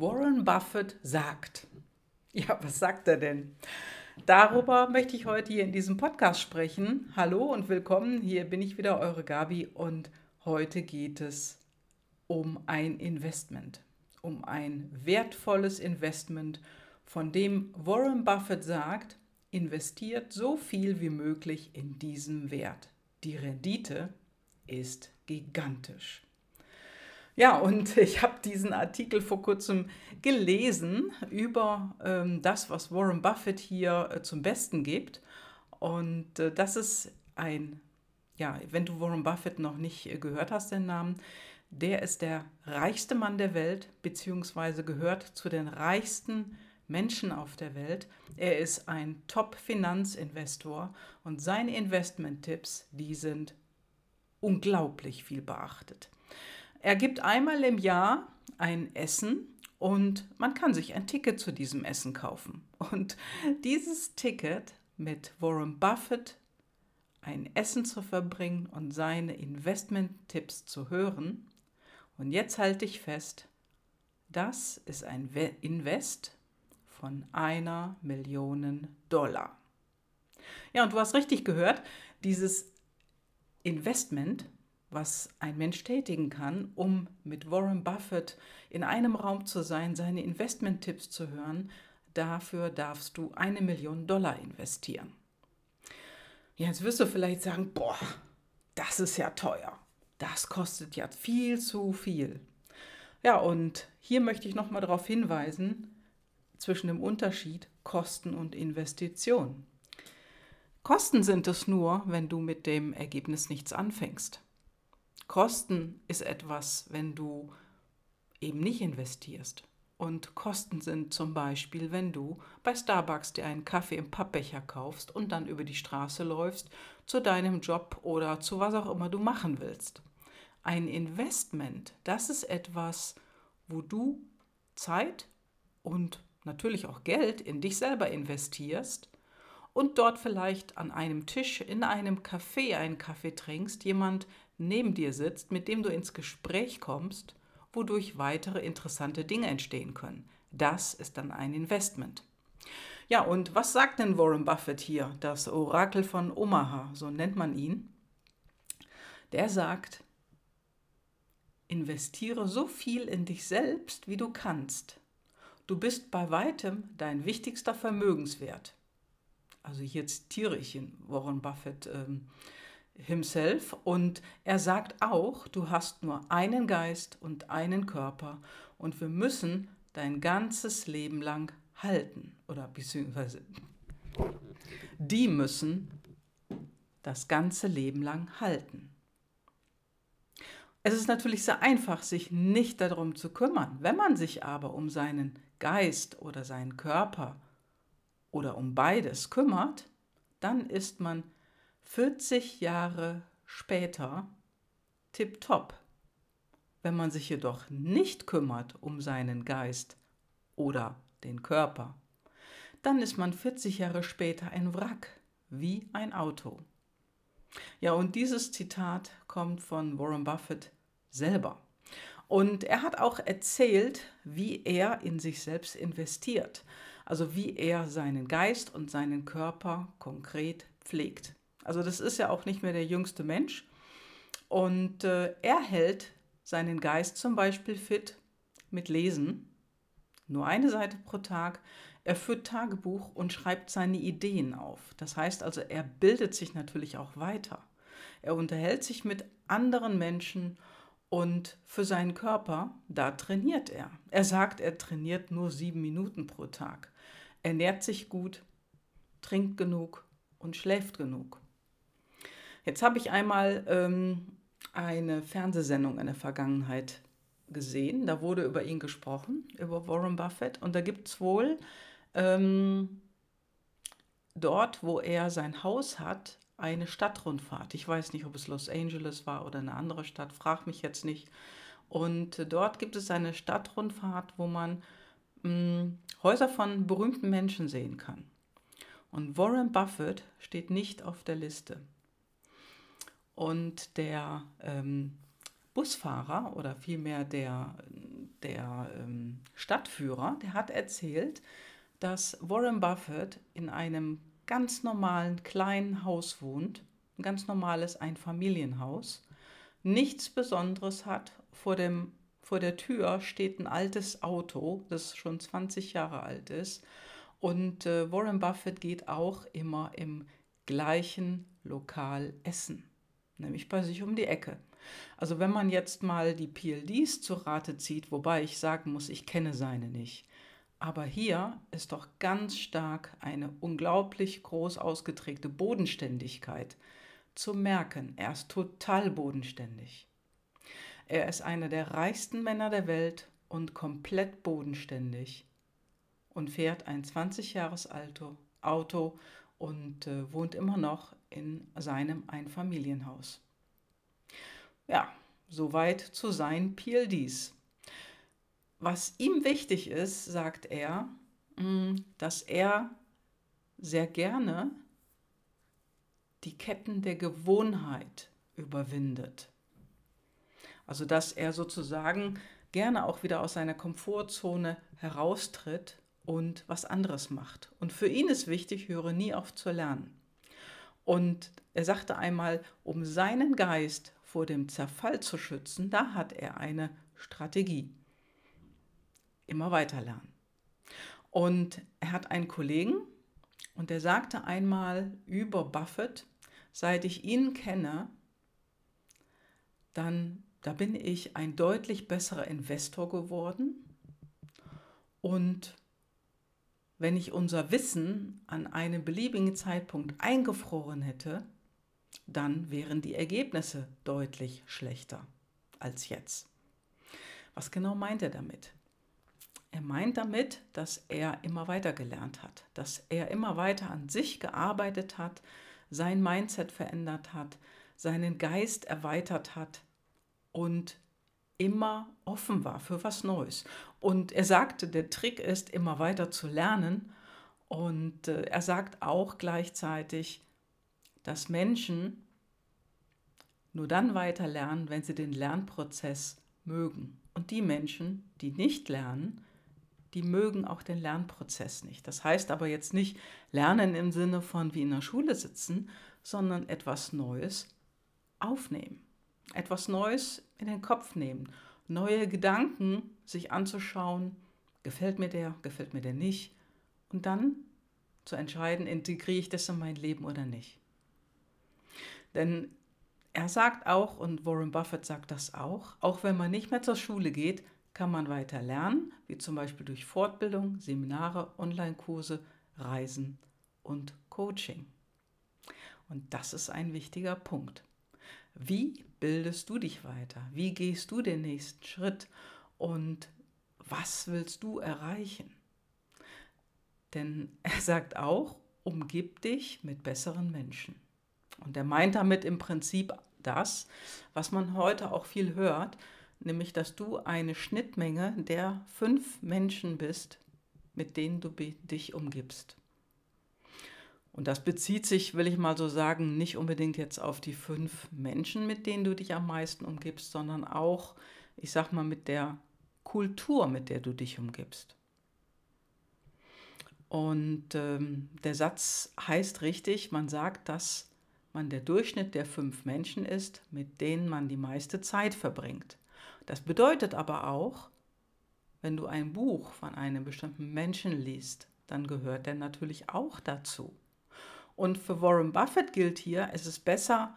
Warren Buffett sagt. Ja, was sagt er denn? Darüber möchte ich heute hier in diesem Podcast sprechen. Hallo und willkommen. Hier bin ich wieder, eure Gabi, und heute geht es um ein Investment, um ein wertvolles Investment, von dem Warren Buffett sagt, investiert so viel wie möglich in diesen Wert. Die Rendite ist gigantisch. Ja, und ich habe diesen Artikel vor kurzem gelesen über ähm, das, was Warren Buffett hier äh, zum Besten gibt. Und äh, das ist ein, ja, wenn du Warren Buffett noch nicht äh, gehört hast, den Namen, der ist der reichste Mann der Welt, beziehungsweise gehört zu den reichsten Menschen auf der Welt. Er ist ein Top-Finanzinvestor und seine Investment-Tipps, die sind unglaublich viel beachtet. Er gibt einmal im Jahr ein Essen und man kann sich ein Ticket zu diesem Essen kaufen. Und dieses Ticket mit Warren Buffett ein Essen zu verbringen und seine Investment-Tipps zu hören. Und jetzt halte ich fest, das ist ein Invest von einer Million Dollar. Ja, und du hast richtig gehört, dieses Investment was ein Mensch tätigen kann, um mit Warren Buffett in einem Raum zu sein, seine Investmenttipps zu hören, dafür darfst du eine Million Dollar investieren. Jetzt wirst du vielleicht sagen, boah, das ist ja teuer. Das kostet ja viel zu viel. Ja, und hier möchte ich nochmal darauf hinweisen, zwischen dem Unterschied Kosten und Investition. Kosten sind es nur, wenn du mit dem Ergebnis nichts anfängst. Kosten ist etwas, wenn du eben nicht investierst. Und Kosten sind zum Beispiel, wenn du bei Starbucks dir einen Kaffee im Pappbecher kaufst und dann über die Straße läufst zu deinem Job oder zu was auch immer du machen willst. Ein Investment, das ist etwas, wo du Zeit und natürlich auch Geld in dich selber investierst und dort vielleicht an einem Tisch in einem Café einen Kaffee trinkst, jemand neben dir sitzt, mit dem du ins Gespräch kommst, wodurch weitere interessante Dinge entstehen können. Das ist dann ein Investment. Ja, und was sagt denn Warren Buffett hier, das Orakel von Omaha, so nennt man ihn? Der sagt, investiere so viel in dich selbst, wie du kannst. Du bist bei weitem dein wichtigster Vermögenswert. Also hier zitiere ich ihn, Warren Buffett. Ähm, himself und er sagt auch, du hast nur einen Geist und einen Körper und wir müssen dein ganzes Leben lang halten oder beziehungsweise die müssen das ganze Leben lang halten. Es ist natürlich sehr einfach, sich nicht darum zu kümmern. Wenn man sich aber um seinen Geist oder seinen Körper oder um beides kümmert, dann ist man 40 Jahre später tipptopp. Wenn man sich jedoch nicht kümmert um seinen Geist oder den Körper, dann ist man 40 Jahre später ein Wrack, wie ein Auto. Ja, und dieses Zitat kommt von Warren Buffett selber. Und er hat auch erzählt, wie er in sich selbst investiert, also wie er seinen Geist und seinen Körper konkret pflegt. Also das ist ja auch nicht mehr der jüngste Mensch. Und äh, er hält seinen Geist zum Beispiel fit mit Lesen. Nur eine Seite pro Tag. Er führt Tagebuch und schreibt seine Ideen auf. Das heißt also, er bildet sich natürlich auch weiter. Er unterhält sich mit anderen Menschen und für seinen Körper, da trainiert er. Er sagt, er trainiert nur sieben Minuten pro Tag. Er ernährt sich gut, trinkt genug und schläft genug. Jetzt habe ich einmal ähm, eine Fernsehsendung in der Vergangenheit gesehen. Da wurde über ihn gesprochen, über Warren Buffett. Und da gibt es wohl ähm, dort, wo er sein Haus hat, eine Stadtrundfahrt. Ich weiß nicht, ob es Los Angeles war oder eine andere Stadt, frag mich jetzt nicht. Und dort gibt es eine Stadtrundfahrt, wo man mh, hm, Häuser von berühmten Menschen sehen kann. Und Warren Buffett steht nicht auf der Liste. Und der ähm, Busfahrer oder vielmehr der der ähm, Stadtführer, der hat erzählt, dass Warren Buffett in einem ganz normalen kleinen Haus wohnt, ein ganz normales Einfamilienhaus, nichts Besonderes hat. Vor, dem, vor der Tür steht ein altes Auto, das schon 20 Jahre alt ist. Und äh, Warren Buffett geht auch immer im gleichen Lokal essen, nämlich bei sich um die Ecke. Also wenn man jetzt mal die PLDs zu Rate zieht, wobei ich sagen muss, ich kenne seine nicht, aber hier ist doch ganz stark eine unglaublich groß ausgeprägte Bodenständigkeit zu merken. Er ist total bodenständig. Er ist einer der reichsten Männer der Welt und komplett bodenständig und fährt ein 20 Jahres Auto und äh, wohnt immer noch in seinem Einfamilienhaus. Ja, soweit zu seinen PLDs. Was ihm wichtig ist, sagt er, mm, dass er sehr gerne die Ketten der Gewohnheit überwindet. Also dass er sozusagen gerne auch wieder aus seiner Komfortzone heraustritt und was anderes macht. Und für ihn ist wichtig, höre nie auf zu lernen. Und er sagte einmal, um seinen Geist vor dem Zerfall zu schützen, da hat er eine Strategie immer weiter lernen. Und er hat einen Kollegen und der sagte einmal über Buffett, seit ich ihn kenne, dann da bin ich ein deutlich besserer Investor geworden. Und wenn ich unser Wissen an einem beliebigen Zeitpunkt eingefroren hätte, dann wären die Ergebnisse deutlich schlechter als jetzt. Was genau meint er damit? Er meint damit, dass er immer weiter gelernt hat, dass er immer weiter an sich gearbeitet hat, sein Mindset verändert hat, seinen Geist erweitert hat und immer offen war für was Neues. Und er sagte, der Trick ist, immer weiter zu lernen. Und äh, er sagt auch gleichzeitig, dass Menschen nur dann weiter lernen, wenn sie den Lernprozess mögen. Und die Menschen, die nicht lernen, die mögen auch den Lernprozess nicht. Das heißt aber jetzt nicht lernen im Sinne von wie in der Schule sitzen, sondern etwas Neues aufnehmen. Etwas Neues in den Kopf nehmen. Neue Gedanken sich anzuschauen. Gefällt mir der, gefällt mir der nicht. Und dann zu entscheiden, integriere ich das in mein Leben oder nicht. Denn er sagt auch, und Warren Buffett sagt das auch, auch wenn man nicht mehr zur Schule geht, kann man weiter lernen, wie zum Beispiel durch Fortbildung, Seminare, Online-Kurse, Reisen und Coaching. Und das ist ein wichtiger Punkt. Wie bildest du dich weiter? Wie gehst du den nächsten Schritt? Und was willst du erreichen? Denn er sagt auch, umgib dich mit besseren Menschen. Und er meint damit im Prinzip das, was man heute auch viel hört, nämlich dass du eine Schnittmenge der fünf Menschen bist, mit denen du dich umgibst. Und das bezieht sich, will ich mal so sagen, nicht unbedingt jetzt auf die fünf Menschen, mit denen du dich am meisten umgibst, sondern auch, ich sag mal, mit der Kultur, mit der du dich umgibst. Und ähm, der Satz heißt richtig, man sagt, dass man der Durchschnitt der fünf Menschen ist, mit denen man die meiste Zeit verbringt. Das bedeutet aber auch, wenn du ein Buch von einem bestimmten Menschen liest, dann gehört der natürlich auch dazu. Und für Warren Buffett gilt hier, es ist besser,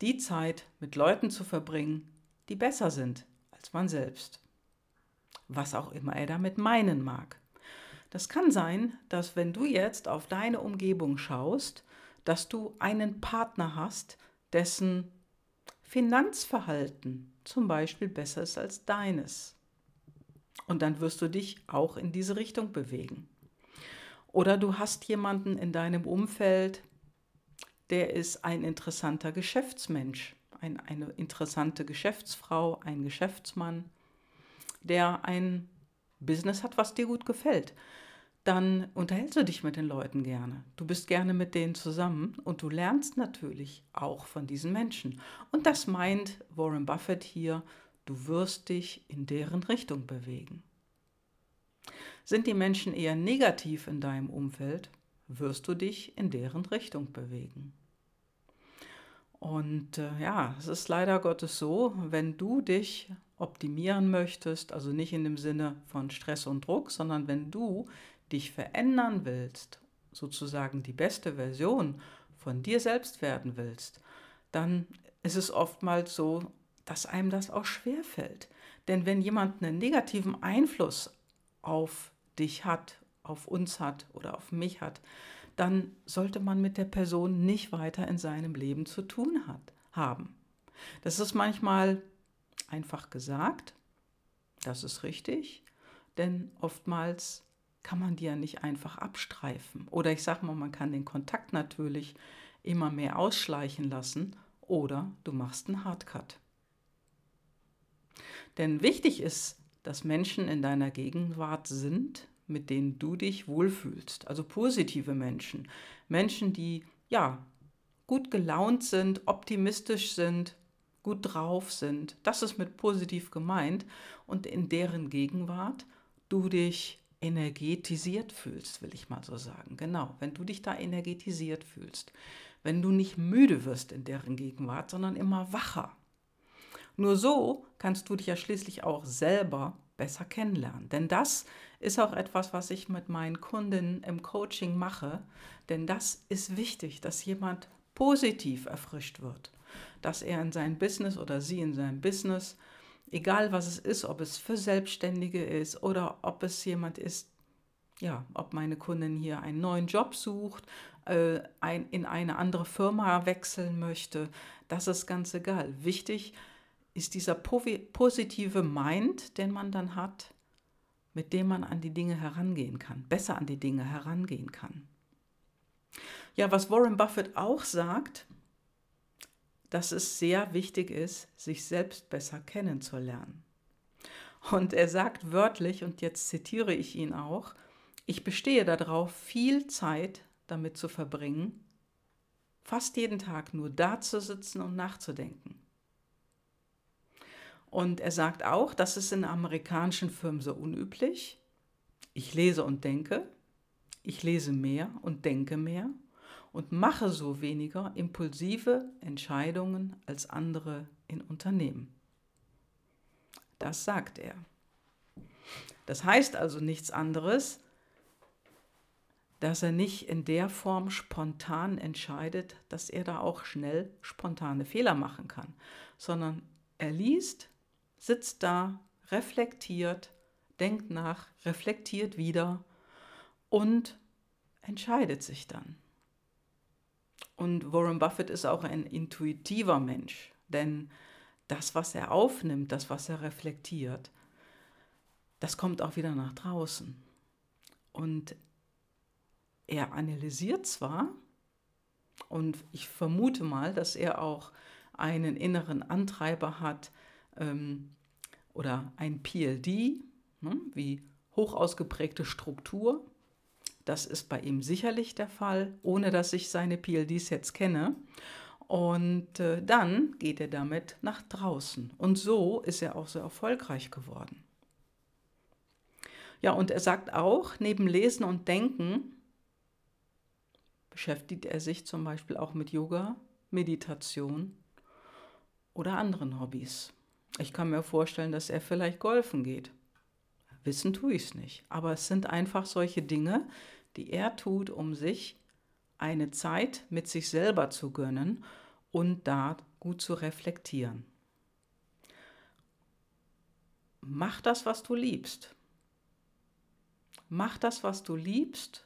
die Zeit mit Leuten zu verbringen, die besser sind als man selbst. Was auch immer er damit meinen mag. Das kann sein, dass wenn du jetzt auf deine Umgebung schaust, dass du einen Partner hast, dessen Finanzverhalten zum Beispiel besser ist als deines. Und dann wirst du dich auch in diese Richtung bewegen. Oder du hast jemanden in deinem Umfeld, der ist ein interessanter Geschäftsmensch, ein, eine interessante Geschäftsfrau, ein Geschäftsmann, der ein Business hat, was dir gut gefällt. Dann unterhältst du dich mit den Leuten gerne. Du bist gerne mit denen zusammen und du lernst natürlich auch von diesen Menschen. Und das meint Warren Buffett hier, du wirst dich in deren Richtung bewegen. Sind die Menschen eher negativ in deinem Umfeld, wirst du dich in deren Richtung bewegen. Und äh, ja, es ist leider Gottes so, wenn du dich optimieren möchtest, also nicht in dem Sinne von Stress und Druck, sondern wenn du dich verändern willst, sozusagen die beste Version von dir selbst werden willst, dann ist es oftmals so, dass einem das auch schwer fällt. Denn wenn jemand einen negativen Einfluss auf dich hat, auf uns hat oder auf mich hat, dann sollte man mit der Person nicht weiter in seinem Leben zu tun hat, haben. Das ist manchmal einfach gesagt, das ist richtig, denn oftmals kann man die ja nicht einfach abstreifen. Oder ich sage mal, man kann den Kontakt natürlich immer mehr ausschleichen lassen oder du machst einen Hardcut. Denn wichtig ist, dass Menschen in deiner Gegenwart sind, mit denen du dich wohlfühlst. Also positive Menschen. Menschen, die ja gut gelaunt sind, optimistisch sind, gut drauf sind. Das ist mit positiv gemeint. Und in deren Gegenwart du dich energetisiert fühlst, will ich mal so sagen. Genau, wenn du dich da energetisiert fühlst. Wenn du nicht müde wirst in deren Gegenwart, sondern immer wacher. Nur so kannst du dich ja schließlich auch selber besser kennenlernen. Denn das ist auch etwas, was ich mit meinen Kundinnen im Coaching mache. Denn das ist wichtig, dass jemand positiv erfrischt wird. Dass er in sein Business oder sie in seinem Business, egal was es ist, ob es für Selbstständige ist oder ob es jemand ist, ja, ob meine Kundin hier einen neuen Job sucht, äh, ein, in eine andere Firma wechseln möchte, das ist ganz egal. Wichtig ist, ist dieser positive Mind, den man dann hat, mit dem man an die Dinge herangehen kann, besser an die Dinge herangehen kann. Ja, was Warren Buffett auch sagt, dass es sehr wichtig ist, sich selbst besser kennenzulernen. Und er sagt wörtlich, und jetzt zitiere ich ihn auch, ich bestehe darauf, viel Zeit damit zu verbringen, fast jeden Tag nur da zu sitzen und nachzudenken. Und er sagt auch, das ist in amerikanischen Firmen so unüblich. Ich lese und denke, ich lese mehr und denke mehr und mache so weniger impulsive Entscheidungen als andere in Unternehmen. Das sagt er. Das heißt also nichts anderes, dass er nicht in der Form spontan entscheidet, dass er da auch schnell spontane Fehler machen kann, sondern er liest, sitzt da, reflektiert, denkt nach, reflektiert wieder und entscheidet sich dann. Und Warren Buffett ist auch ein intuitiver Mensch, denn das, was er aufnimmt, das, was er reflektiert, das kommt auch wieder nach draußen. Und er analysiert zwar, und ich vermute mal, dass er auch einen inneren Antreiber hat, ähm, oder ein PLD, ne, wie hoch ausgeprägte Struktur. Das ist bei ihm sicherlich der Fall, ohne dass ich seine PLDs jetzt kenne. Und äh, dann geht er damit nach draußen. Und so ist er auch so erfolgreich geworden. Ja, und er sagt auch, neben Lesen und Denken beschäftigt er sich zum Beispiel auch mit Yoga, Meditation oder anderen Hobbys. Ich kann mir vorstellen, dass er vielleicht golfen geht. Wissen tue ich es nicht. Aber es sind einfach solche Dinge, die er tut, um sich eine Zeit mit sich selber zu gönnen und da gut zu reflektieren. Mach das, was du liebst. Mach das, was du liebst.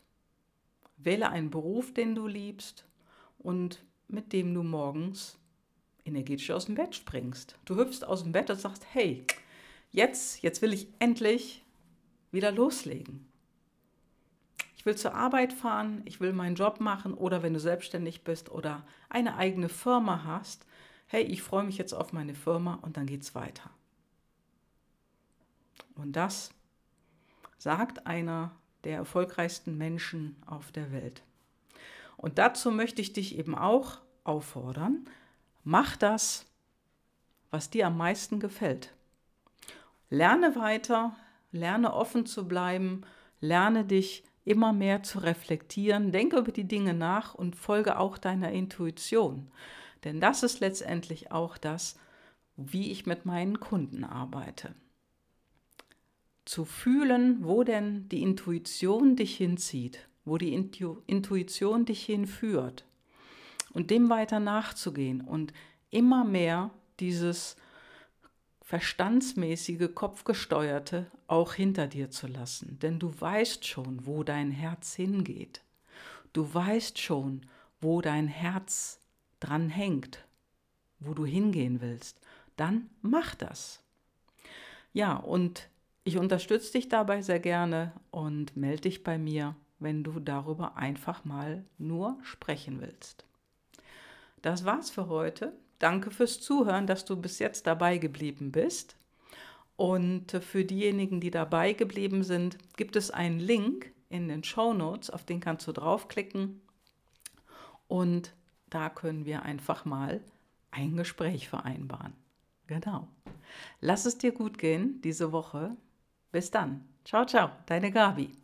Wähle einen Beruf, den du liebst und mit dem du morgens energetisch aus dem Bett springst. Du hüpfst aus dem Bett und sagst, hey, jetzt, jetzt will ich endlich wieder loslegen. Ich will zur Arbeit fahren, ich will meinen Job machen oder wenn du selbstständig bist oder eine eigene Firma hast, hey, ich freue mich jetzt auf meine Firma und dann geht's weiter. Und das sagt einer der erfolgreichsten Menschen auf der Welt. Und dazu möchte ich dich eben auch auffordern, Mach das, was dir am meisten gefällt. lerne weiter, lerne offen zu bleiben, lerne dich immer mehr zu reflektieren, denke über die Dinge nach und folge auch deiner Intuition. Denn das ist letztendlich auch das, wie ich mit meinen Kunden arbeite. Zu fühlen, wo denn die Intuition dich hinzieht, wo die Intu Intuition dich hinführt und dem weiter nachzugehen und immer mehr dieses verstandsmäßige, kopfgesteuerte auch hinter dir zu lassen. Denn du weißt schon, wo dein Herz hingeht. Du weißt schon, wo dein Herz dran hängt, wo du hingehen willst. Dann mach das. Ja, und ich unterstütze dich dabei sehr gerne und melde dich bei mir, wenn du darüber einfach mal nur sprechen willst. Das war's für heute. Danke fürs Zuhören, dass du bis jetzt dabei geblieben bist. Und für diejenigen, die dabei geblieben sind, gibt es einen Link in den Show Notes, auf den kannst du draufklicken. Und da können wir einfach mal ein Gespräch vereinbaren. Genau. Lass es dir gut gehen diese Woche. Bis dann. Ciao, ciao, deine Gabi.